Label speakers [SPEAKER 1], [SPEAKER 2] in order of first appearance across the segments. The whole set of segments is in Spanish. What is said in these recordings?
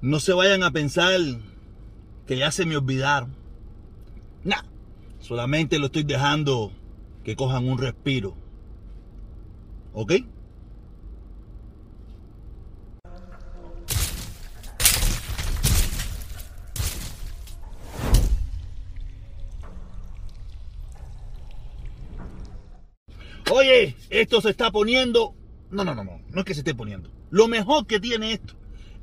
[SPEAKER 1] no se vayan a pensar que ya se me olvidaron. Nah, solamente lo estoy dejando que cojan un respiro. ¿Ok? Oye, esto se está poniendo. No, no, no, no. No es que se esté poniendo. Lo mejor que tiene esto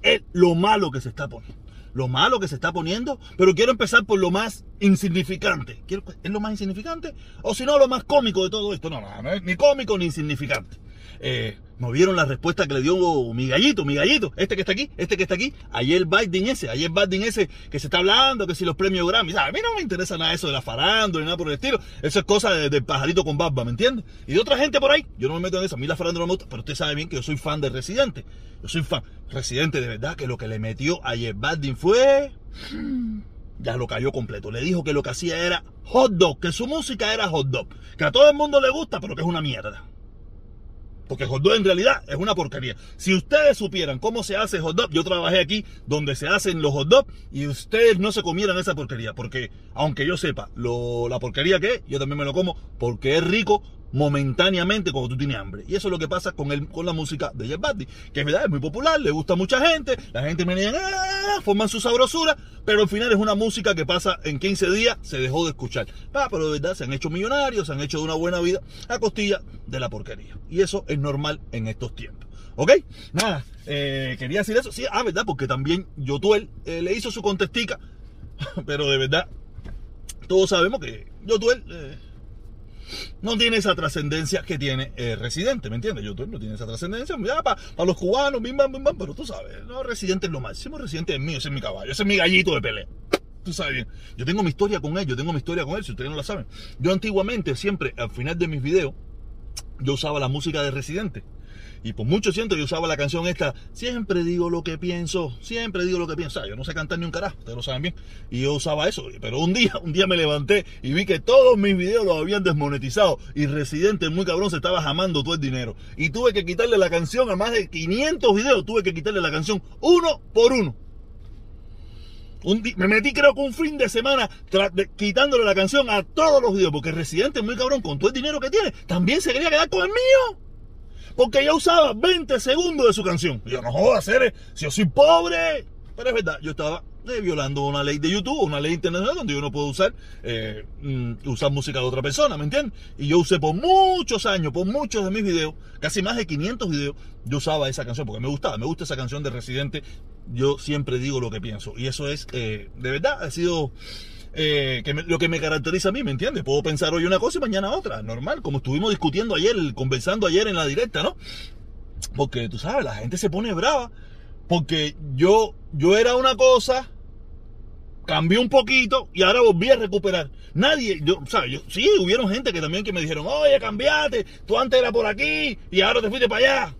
[SPEAKER 1] es lo malo que se está poniendo. Lo malo que se está poniendo, pero quiero empezar por lo más insignificante. ¿Es lo más insignificante? O si no, lo más cómico de todo esto. No, no, no es ni cómico ni insignificante. Eh, ¿No vieron la respuesta que le dio mi gallito, mi gallito? Este que está aquí, este que está aquí. Ayer Biden ese, ayer Biden ese que se está hablando, que si los premios Grammy. A mí no me interesa nada eso de la farándula ni nada por el estilo. Eso es cosa del pajarito con barba, ¿me entiendes? Y de otra gente por ahí. Yo no me meto en eso. A mí la farándula no me gusta, pero usted sabe bien que yo soy fan de Residente. Yo soy fan. Residente, de verdad, que lo que le metió ayer Biden fue ya lo cayó completo. Le dijo que lo que hacía era hot dog, que su música era hot dog, que a todo el mundo le gusta, pero que es una mierda. Porque hot dog en realidad es una porquería. Si ustedes supieran cómo se hace hot dog, yo trabajé aquí donde se hacen los hot dog y ustedes no se comieran esa porquería. Porque aunque yo sepa lo, la porquería que es, yo también me lo como porque es rico, momentáneamente cuando tú tienes hambre. Y eso es lo que pasa con, el, con la música de Jeff Buddy, que es verdad, es muy popular, le gusta a mucha gente, la gente me dice, ah", forman su sabrosura, pero al final es una música que pasa en 15 días, se dejó de escuchar. pero de verdad se han hecho millonarios, se han hecho de una buena vida a costilla de la porquería. Y eso es normal en estos tiempos. ¿Ok? Nada, eh, quería decir eso. Sí, ah, verdad, porque también Yotuel eh, le hizo su contestica, pero de verdad, todos sabemos que Yotuel... Eh, no tiene esa trascendencia que tiene eh, Residente, ¿me entiendes? YouTube no tiene esa trascendencia, ya para los cubanos, bim, bam, pero tú sabes, no, Residente es lo máximo, Residente es mío, ese es mi caballo, ese es mi gallito de pelea. Tú sabes bien. Yo tengo mi historia con él, yo tengo mi historia con él, si ustedes no la saben. Yo antiguamente, siempre, al final de mis videos, yo usaba la música de Residente. Y por mucho siento yo usaba la canción esta, siempre digo lo que pienso, siempre digo lo que pienso. yo no sé cantar ni un carajo, ustedes lo saben bien. Y yo usaba eso. Pero un día, un día me levanté y vi que todos mis videos los habían desmonetizado. Y Residente, muy cabrón, se estaba jamando todo el dinero. Y tuve que quitarle la canción a más de 500 videos. Tuve que quitarle la canción uno por uno. me metí creo que un fin de semana quitándole la canción a todos los videos. Porque Residente, muy cabrón, con todo el dinero que tiene, también se quería quedar con el mío porque ella usaba 20 segundos de su canción. yo no jodo hacer, si yo soy pobre. Pero es verdad, yo estaba eh, violando una ley de YouTube, una ley internacional donde yo no puedo usar, eh, mm, usar música de otra persona, ¿me entiendes? Y yo usé por muchos años, por muchos de mis videos, casi más de 500 videos, yo usaba esa canción porque me gustaba, me gusta esa canción de Residente. Yo siempre digo lo que pienso. Y eso es, eh, de verdad, ha sido eh, lo que me caracteriza a mí, ¿me entiendes? Puedo pensar hoy una cosa y mañana otra, normal, como estuvimos discutiendo ayer, conversando ayer en la directa, ¿no? Porque tú sabes, la gente se pone brava, porque yo, yo era una cosa, cambié un poquito y ahora volví a recuperar. Nadie, ¿sabes? Sí, hubieron gente que también que me dijeron, oye, cambiate, tú antes eras por aquí y ahora te fuiste para allá.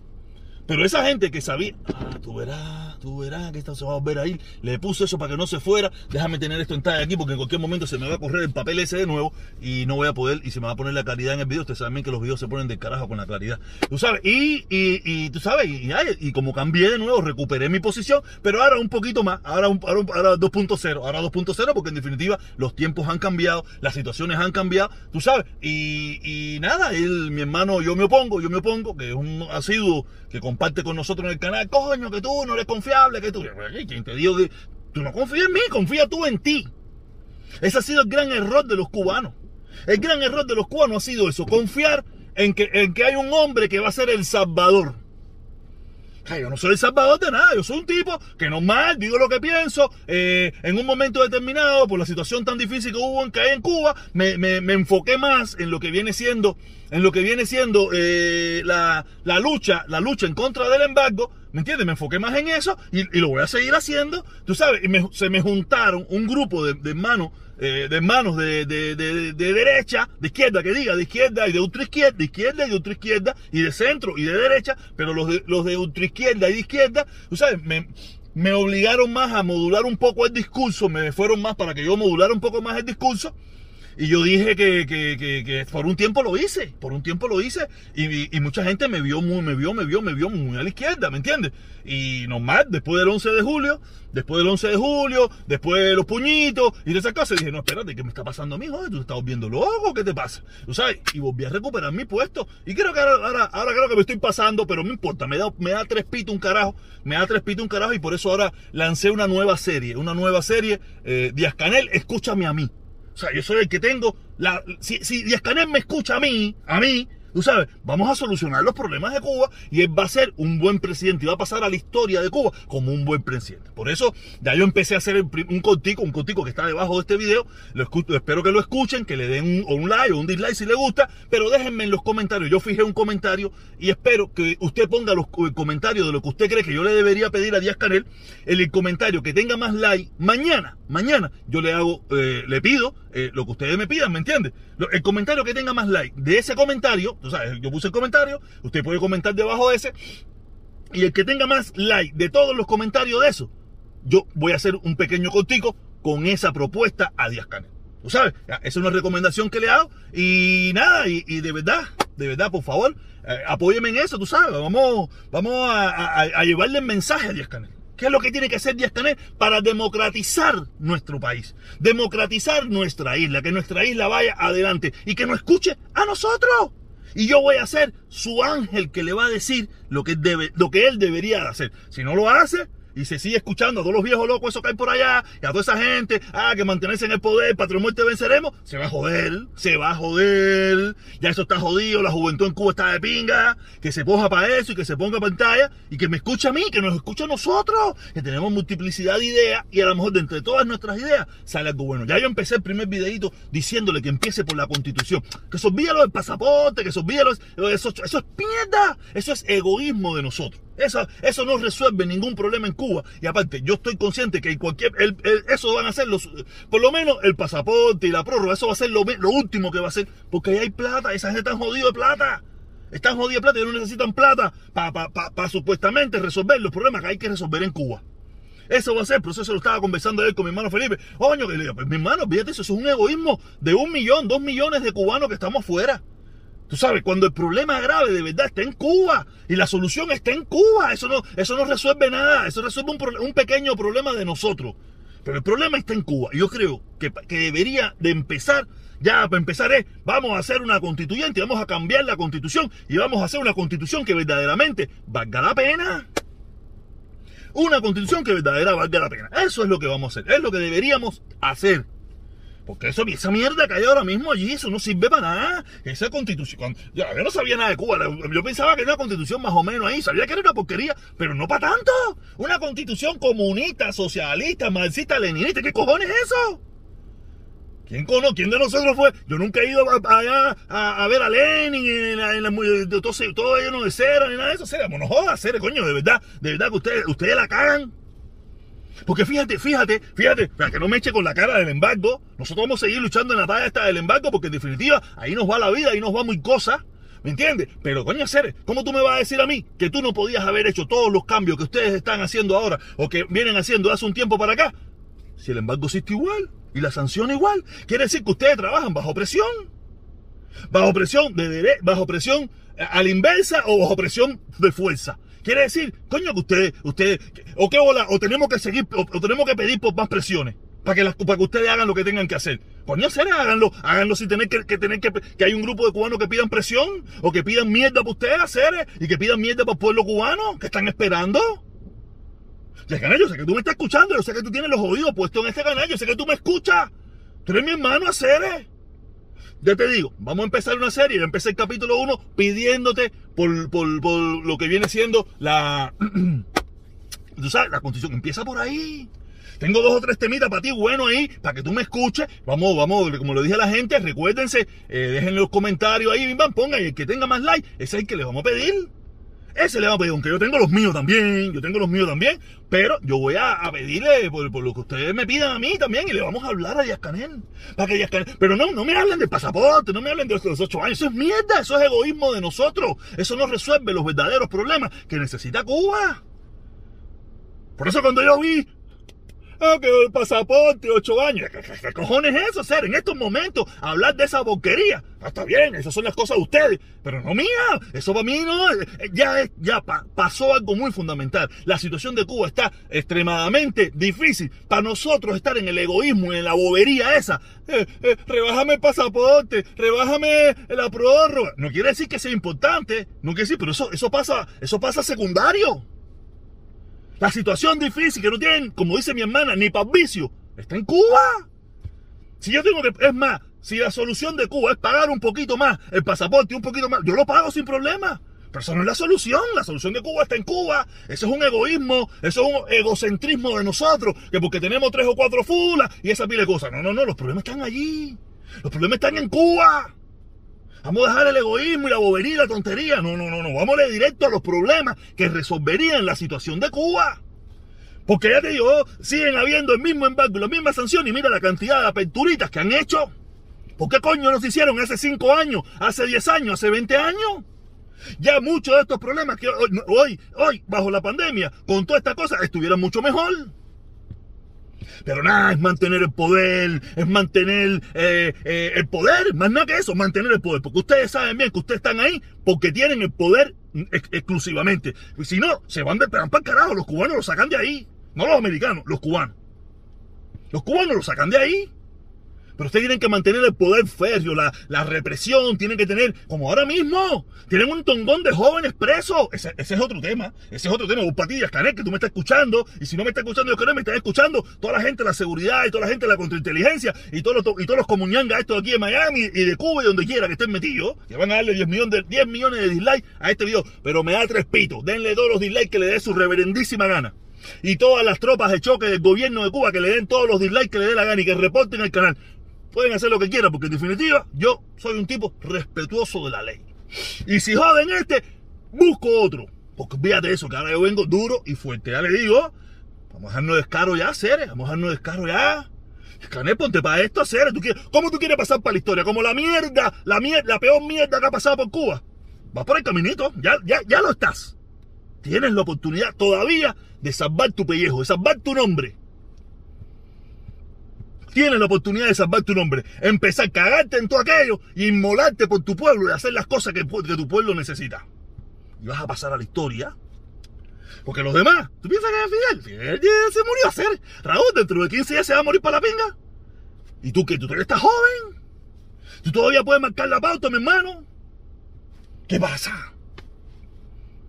[SPEAKER 1] Pero esa gente que sabía, ah, tú verás tú verás que esto se va a volver a ir. Le puse eso para que no se fuera. Déjame tener esto en talla aquí porque en cualquier momento se me va a correr el papel ese de nuevo y no voy a poder y se me va a poner la claridad en el video. Ustedes saben que los videos se ponen de carajo con la claridad. Tú sabes, y, y, y tú sabes, y, y, como cambié de nuevo, recuperé mi posición, pero ahora un poquito más, ahora, ahora, ahora 2.0, ahora 2.0 porque en definitiva los tiempos han cambiado, las situaciones han cambiado, tú sabes, y, nada, él, mi hermano, yo me opongo, yo me opongo, que es un asiduo que comparte con nosotros en el canal, coño, que tú no eres que tú. ¿Quién te que tú no confías en mí? Confía tú en ti. Ese ha sido el gran error de los cubanos. El gran error de los cubanos ha sido eso, confiar en que, en que hay un hombre que va a ser el salvador. yo no soy el salvador de nada, yo soy un tipo que normal, digo lo que pienso, eh, en un momento determinado, por la situación tan difícil que hubo en hay en Cuba, me, me, me, enfoqué más en lo que viene siendo, en lo que viene siendo eh, la, la, lucha, la lucha en contra del embargo, ¿Me entiendes? Me enfoqué más en eso y, lo voy a seguir haciendo. Tú sabes, y se me juntaron un grupo de, de hermanos, eh, de hermanos de, derecha, de izquierda, que diga, de izquierda y de ultra izquierda, de izquierda y de ultra izquierda, y de centro y de derecha, pero los de, los de ultra izquierda y de izquierda, tú sabes, me, me obligaron más a modular un poco el discurso, me fueron más para que yo modulara un poco más el discurso Y yo dije que, que, que, por un tiempo lo hice, por un tiempo lo hice. Y, mucha gente me vio, muy, me vio, me vio, me vio muy a la izquierda, ¿me entiendes? Y nomás, después del 11 de julio, después del 11 de julio, después de los puñitos y de esas cosas, dije, no, espérate, ¿qué me está pasando a mí? Joder, tú te estás viendo loco, ¿qué te pasa? ¿Tú sabes? Y volví a recuperar mi puesto. Y creo que ahora, ahora, ahora creo que me estoy pasando, pero no importa, me da, me da tres pitos un carajo, me da tres pitos un carajo y por eso ahora lancé una nueva serie, una nueva serie, eh, Díaz Canel, escúchame a mí. O sea, yo soy el que tengo la. Si, si Díaz Canel me escucha a mí, a mí, tú sabes, vamos a solucionar los problemas de Cuba y él va a ser un buen presidente y va a pasar a la historia de Cuba como un buen presidente. Por eso ya yo empecé a hacer un cortico, un cortico que está debajo de este video. Lo escucho, espero que lo escuchen, que le den un, un, like o un dislike si le gusta, pero déjenme en los comentarios. Yo fijé un comentario y espero que usted ponga los comentarios de lo que usted cree que yo le debería pedir a Díaz Canel. En el comentario que tenga más like, mañana, mañana, yo le hago, eh, le pido eh, lo que ustedes me pidan, ¿me entiende? El comentario que tenga más like de ese comentario, o sea, yo puse el comentario, usted puede comentar debajo de ese, y el que tenga más like de todos los comentarios de eso, yo voy a hacer un pequeño cortico con esa propuesta a Díaz Canel. ¿Tú sabes? Esa es una recomendación que le hago. Y nada, y, de verdad, de verdad, por favor, eh, apóyeme en eso, tú sabes. Vamos, vamos a, a llevarle el mensaje a Díaz Canel. ¿Qué es lo que tiene que hacer Díaz Canel para democratizar nuestro país? Democratizar nuestra isla, que nuestra isla vaya adelante y que nos escuche a nosotros. Y yo voy a ser su ángel que le va a decir lo que, debe, lo que él debería hacer. Si no lo hace, y se sigue escuchando a todos los viejos locos, eso que hay por allá, y a toda esa gente, ah, que mantenerse en el poder, patrón muerte venceremos, se va a joder, se va a joder, ya eso está jodido, la juventud en Cuba está de pinga, que se poja para eso y que se ponga pantalla, y que me escuche a mí, que nos escuche a nosotros, que tenemos multiplicidad de ideas, y a lo mejor de entre todas nuestras ideas sale algo bueno. Ya yo empecé el primer videito diciéndole que empiece por la constitución, que se olvide lo del pasaporte, que se olvide lo, eso, eso es mierda, eso es egoísmo de nosotros. Eso, eso no resuelve ningún problema en Cuba. Y aparte, yo estoy consciente que cualquier, el, el, eso van a ser los, por lo menos el pasaporte y la prórroga, eso va a ser lo, lo último que va a ser, porque ahí hay plata, esa gente está jodido de plata. Están jodidos de plata y no necesitan plata para pa, pa, pa, supuestamente resolver los problemas que hay que resolver en Cuba. Eso va a ser, por eso se lo estaba conversando él con mi hermano Felipe. Oño, que le digo, pues mi hermano, fíjate, eso es un egoísmo de un millón, dos millones de cubanos que estamos fuera. Tú sabes, cuando el problema grave de verdad está en Cuba y la solución está en Cuba, eso no, eso no resuelve nada, eso resuelve un, un pequeño problema de nosotros. Pero el problema está en Cuba. Yo creo que, que debería de empezar, ya para empezar es, vamos a hacer una constituyente, vamos a cambiar la constitución y vamos a hacer una constitución que verdaderamente valga la pena. Una constitución que verdaderamente valga la pena. Eso es lo que vamos a hacer, es lo que deberíamos hacer. Porque eso, esa mierda que hay ahora mismo allí, eso no sirve para nada. Esa constitución. Yo, no sabía nada de Cuba. Yo pensaba que era una constitución más o menos ahí. Sabía que era una porquería, pero no para tanto. Una constitución comunista, socialista, marxista, leninista. ¿Qué cojones es eso? ¿Quién conoce? ¿Quién de nosotros fue? Yo nunca he ido allá a, a, ver a Lenin en la, en la, todo, todo lleno de cera ni nada de eso. Cera, no jodas, cera, coño, de verdad, de verdad que ustedes, ustedes la cagan. Porque fíjate, fíjate, fíjate, para que no me eche con la cara del embargo, nosotros vamos a seguir luchando en la talla esta del embargo porque en definitiva ahí nos va la vida, ahí nos va muy cosa. ¿Me entiendes? Pero coño, Ceres, ¿cómo tú me vas a decir a mí que tú no podías haber hecho todos los cambios que ustedes están haciendo ahora o que vienen haciendo hace un tiempo para acá? Si el embargo existe igual y la sanción igual, quiere decir que ustedes trabajan bajo presión. Bajo presión de bajo presión a la inversa o bajo presión de fuerza. Quiere decir, coño, que ustedes, ustedes, o qué bola, o tenemos que seguir, o, tenemos que pedir más presiones. Para que, para que ustedes hagan lo que tengan que hacer. Coño, seres, háganlo, háganlo sin tener que, tener que, que hay un grupo de cubanos que pidan presión, o que pidan mierda para ustedes, seres, y que pidan mierda para el pueblo cubano, que están esperando. Ya, canal, yo sé que tú me estás escuchando, yo sé que tú tienes los oídos puestos en este canal, yo sé que tú me escuchas. Tú eres mi hermano, Ceres. Ya te digo, vamos a empezar una serie. Yo empecé el capítulo 1 pidiéndote por, por, lo que viene siendo la. Tú sabes, la constitución. Empieza por ahí. Tengo dos o tres temitas para ti, bueno ahí, para que tú me escuches. Vamos, vamos, como lo dije a la gente, recuérdense, eh, dejen los comentarios ahí, bim, bam, pongan, y el que tenga más like, ese es el que les vamos a pedir. Ese le va a pedir, aunque yo tengo los míos también, yo tengo los míos también, pero yo voy a, a pedirle por, lo que ustedes me pidan a mí también y le vamos a hablar a Díaz Canel. Para que Díaz Canel, pero no, no me hablen del pasaporte, no me hablen de los ocho años, eso es mierda, eso es egoísmo de nosotros, eso no resuelve los verdaderos problemas que necesita Cuba. Por eso cuando yo vi ah, que el pasaporte, ocho años. ¿Qué, cojones es eso, ser? En estos momentos, hablar de esa boquería. Ah, está bien, esas son las cosas de ustedes, pero no mía. Eso para mí no. eh, eh, Ya, ya pa- pasó algo muy fundamental. La situación de Cuba está extremadamente difícil. Para nosotros estar en el egoísmo y en la bobería esa. Eh, eh, rebájame el pasaporte, rebájame la prórroga. No quiere decir que sea importante. No quiere decir, pero eso, eso pasa, eso pasa secundario. La situación difícil que no tienen, como dice mi hermana, ni para vicio, está en Cuba. Si yo tengo que, es más, si la solución de Cuba es pagar un poquito más el pasaporte, un poquito más, yo lo pago sin problema. Pero eso no es la solución. La solución de Cuba está en Cuba. Eso es un egoísmo, eso es un egocentrismo de nosotros, que porque tenemos tres o cuatro fulas y esa pila de cosas. No, no, no, los problemas están allí. Los problemas están en Cuba. Vamos a dejar el egoísmo y la bobería y la tontería. No, no, no, no. Vamos a ir directo a los problemas que resolverían la situación de Cuba. Porque ya te digo, siguen habiendo el mismo embargo y la misma sanción y mira la cantidad de aperturitas que han hecho. ¿Por qué coño nos hicieron hace 5 años, hace 10 años, hace 20 años? Ya muchos de estos problemas que hoy, hoy, hoy, bajo la pandemia, con toda esta cosa, estuvieran mucho mejor. Pero nada, es mantener el poder, es mantener eh, eh, el poder, más nada que eso, mantener el poder. Porque ustedes saben bien que ustedes están ahí porque tienen el poder ex- exclusivamente. Y si no, se van de para el carajo, los cubanos los sacan de ahí. No los americanos, los cubanos. Los cubanos los sacan de ahí. Pero ustedes tienen que mantener el poder férreo, la, la represión, tienen que tener, como ahora mismo, tienen un tongón de jóvenes presos. Ese, es otro tema, ese es otro tema. Patillas, Canet, que tú me estás escuchando, y si no me estás escuchando, yo creo que me estás escuchando toda la gente de la seguridad y toda la gente de la contrainteligencia y todos los, y todos los comunyangas estos aquí de Miami y de Cuba y donde quiera que estén metidos, que van a darle 10 millones de, 10 millones de dislikes a este video. Pero me da tres pitos, denle todos los dislikes que le dé su reverendísima gana. Y todas las tropas de choque del gobierno de Cuba que le den todos los dislikes que le dé la gana y que reporten el canal. Pueden hacer lo que quieran, porque en definitiva yo soy un tipo respetuoso de la ley. Y si joden este, busco otro. Porque fíjate eso, que ahora yo vengo duro y fuerte. Ya le digo, vamos a dejarnos descaro ya, Ceres. Vamos a dejarnos descaro ya. Canet, ponte para esto, Ceres. ¿Tú quieres, ¿Cómo tú quieres pasar para la historia? Como la mierda, la, mierda, la peor mierda que ha pasado por Cuba. Vas por el caminito, ya, ya, ya lo estás. Tienes la oportunidad todavía de salvar tu pellejo, de salvar tu nombre tienes la oportunidad de salvar tu nombre, empezar a cagarte en todo aquello y inmolarte por tu pueblo y hacer las cosas que, tu pueblo necesita. Y vas a pasar a la historia. Porque los demás, ¿tú piensas que Fidel? Fidel ya se murió a hacer. Raúl, dentro de 15 días se va a morir para la pinga. ¿Y tú qué? ¿Tú todavía estás joven? ¿Tú todavía puedes marcar la pauta, mi hermano? ¿Qué pasa?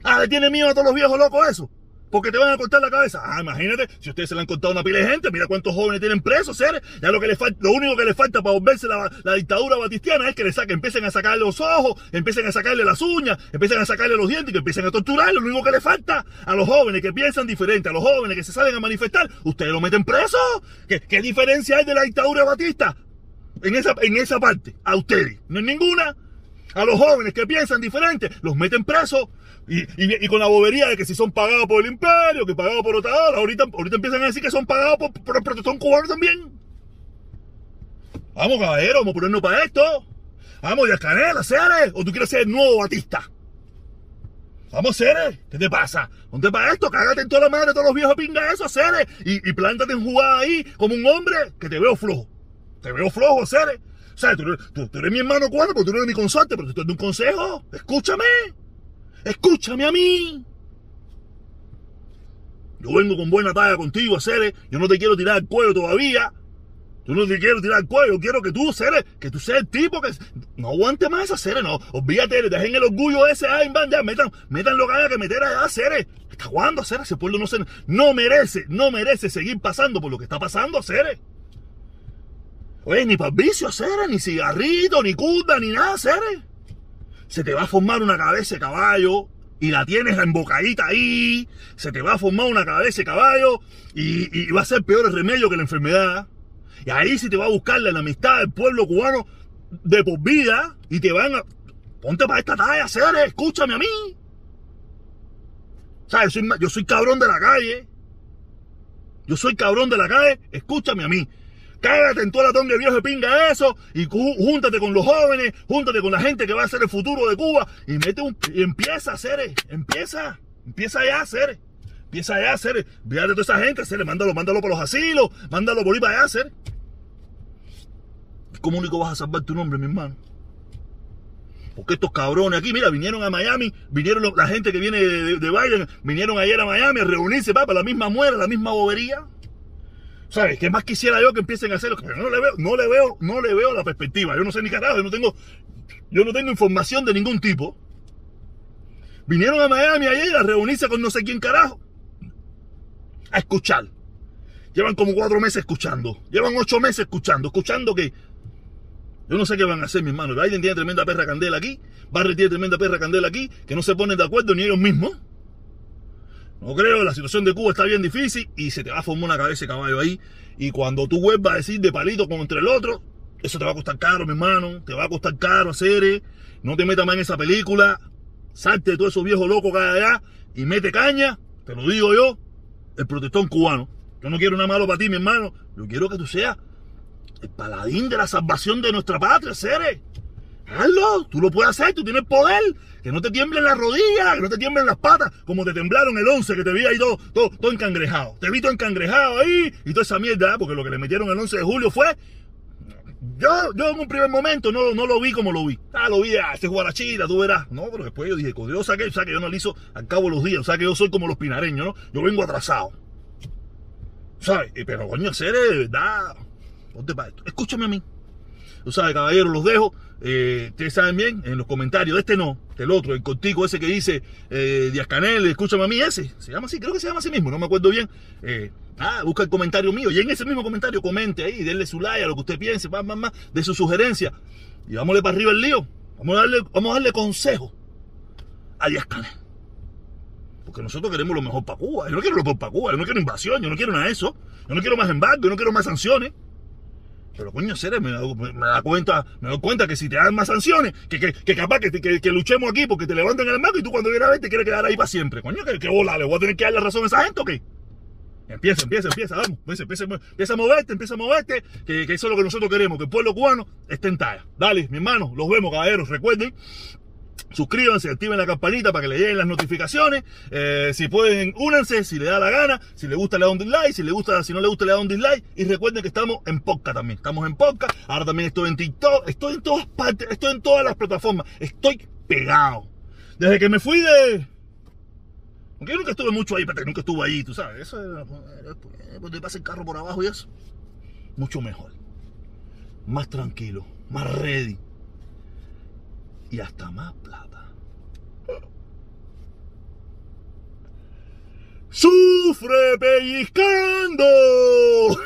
[SPEAKER 1] Ah, le tiene miedo a todos los viejos locos eso. Porque te van a cortar la cabeza. Ah, imagínate, si ustedes se le han cortado una pila de gente, mira cuántos jóvenes tienen presos, seres. Ya lo que le falta, lo único que le falta para volverse la, la dictadura batistiana es que le saquen, empiecen a sacarle los ojos, empiecen a sacarle las uñas, empiecen a sacarle los dientes, que empiecen a torturarlo. Lo único que le falta a los jóvenes que piensan diferente, a los jóvenes que se salen a manifestar, ustedes lo meten preso. ¿Qué, qué diferencia hay de la dictadura Batista? En esa, en esa parte, a ustedes. No hay ninguna. A los jóvenes que piensan diferente, los meten presos. Y, y- con la bobería de que si son pagados por el imperio, que pagados por otra ahorita, ahorita empiezan a decir que son pagados por, por el protestón cubano también. Vamos, caballero, vamos a ponernos para esto. Vamos, ya canela, Ceres. O tú quieres ser el nuevo Batista. Vamos, Ceres. ¿Qué te pasa? Ponte para esto, cágate en toda la madre todos los viejos pingas esos, Ceres. Y, y plántate en jugada ahí como un hombre que te veo flojo. Te veo flojo, Ceres. Sea, tú, eres- tú- tú eres mi hermano cubano, pero tú no eres mi consorte, pero te estoy dando un consejo. Escúchame. Escúchame a mí. Yo vengo con buena talla contigo, Ceres. Yo no te quiero tirar el cuello todavía. Yo no te quiero tirar el cuello. Yo quiero que tú, Ceres, que tú seas el tipo que... No aguante más esa Ceres, no. Olvídate, dejen el orgullo ese. Ay, van, ya, metan, metan lo que haya que meter allá, Ceres. ¿Está jugando, Ceres? Ese pueblo no se... No merece, no merece seguir pasando por lo que está pasando, Ceres. Oye, ni para vicio, Ceres, ni cigarrito, ni curda, ni nada, Ceres. Se te va a formar una cabeza de caballo y la tienes embocadita ahí. Se te va a formar una cabeza de caballo y, va a ser peor el remedio que la enfermedad. Y ahí sí te va a buscar la amistad del pueblo cubano de por vida y te van a. Ponte para esta talla, Ceres, escúchame a mí. Ma- yo soy cabrón de la calle. Yo soy cabrón de la calle, escúchame a mí. Cágate en toda la tonga de viejo de pinga eso y júntate con los jóvenes, júntate con la gente que va a ser el futuro de Cuba y mete un y empieza a hacer, empieza, empieza ya a hacer. Empieza allá a hacer, fíjate toda esa gente, hacerle, mándalo, mándalo para los asilos, mándalo por ahí para allá hacer. ¿Cómo único vas a salvar tu nombre, mi hermano? Porque estos cabrones aquí, mira, vinieron a Miami, vinieron la gente que viene de, Biden, vinieron ayer a Miami a reunirse para la misma muera, la misma bobería. ¿Sabes? ¿Qué más quisiera yo que empiecen a hacerlo? Pero no le veo, no le veo, no le veo la perspectiva. Yo no sé ni carajo, yo no tengo, yo no tengo información de ningún tipo. Vinieron a Miami ayer a reunirse con no sé quién carajo. A escuchar. Llevan como cuatro meses escuchando. Llevan ocho meses escuchando. Escuchando que yo no sé qué van a hacer, mi hermano. Biden tiene tremenda perra candela aquí. Barry tiene tremenda perra candela aquí. Que no se ponen de acuerdo ni ellos mismos. No creo, la situación de Cuba está bien difícil y se te va a formar una cabeza de caballo ahí. Y cuando tú vuelvas a decir de palito contra el otro, eso te va a costar caro, mi hermano. Te va a costar caro hacer. No te metas más en esa película. Salte de todos esos viejos locos que hay allá y mete caña. Te lo digo yo, el protestón cubano. Yo no quiero nada malo para ti, mi hermano. Yo quiero que tú seas el paladín de la salvación de nuestra patria, Cere. Hazlo, tú lo puedes hacer, tú tienes poder. Que no te tiemblen las rodillas, que no te tiemblen las patas, como te temblaron el 11, que te vi ahí todo, todo, todo encangrejado. Te vi todo encangrejado ahí y toda esa mierda, porque lo que le metieron el 11 de julio fue. Yo, yo en un primer momento no, no lo vi como lo vi. Ah, lo vi, ah, este juega la chida, tú verás. No, pero después yo dije, Dios saque, o sea que yo hizo al cabo de los días, o sea que yo soy como los pinareños, ¿no? Yo vengo atrasado. ¿Sabes? Pero coño, Cere, de verdad Escúchame a mí. Tú sabes, caballero, los dejo. Eh, ustedes saben bien, en los comentarios, de este no, del otro, el contigo ese que dice eh, Canel, escúchame a mí ese, se llama así, creo que se llama así mismo, no me acuerdo bien. Eh, ah, busca el comentario mío y en ese mismo comentario comente ahí, denle su like a lo que usted piense, más, más, más, de su sugerencia. Y vámonos para arriba el lío. Vamos a darle, vamos a darle consejo a Díaz Canel. Porque nosotros queremos lo mejor para Cuba. Yo no quiero lo mejor para Cuba, yo no quiero invasión, yo no quiero nada de eso. Yo no quiero más embargo, yo no quiero más sanciones. Pero coño, seres, me, da cuenta, me doy cuenta que si te dan más sanciones, que, que, capaz que, que, luchemos aquí porque te levanten el marco y tú cuando vienes a ver te quieres quedar ahí para siempre. Coño, que, que bola, le voy a tener que dar la razón a esa gente o qué? Empieza, empieza, empieza, vamos. Empieza, empieza, empieza a moverte, empieza a moverte, que, eso es lo que nosotros queremos, que el pueblo cubano esté en talla. Dale, mi hermano, los vemos, caballeros. Recuerden Suscríbanse, activen la campanita para que le lleguen las notificaciones. Eh, si pueden, únanse si le da la gana. Si le gusta, le da un dislike. Si le gusta, si no le gusta, le da un dislike. Y recuerden que estamos en podcast también. Estamos en podcast. Ahora también estoy en TikTok. Estoy en todas partes. Estoy en todas las plataformas. Estoy pegado. Desde que me fui de. Aunque yo nunca estuve mucho ahí, pero nunca estuve ahí, tú sabes. Eso es. Cuando pasa el carro por abajo y eso. Mucho mejor. Más tranquilo. Más ready y hasta más plata. ¡Sufre pellizcando!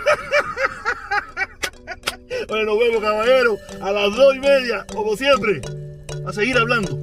[SPEAKER 1] bueno, nos vemos, caballero, a las dos y media, como siempre, a seguir hablando.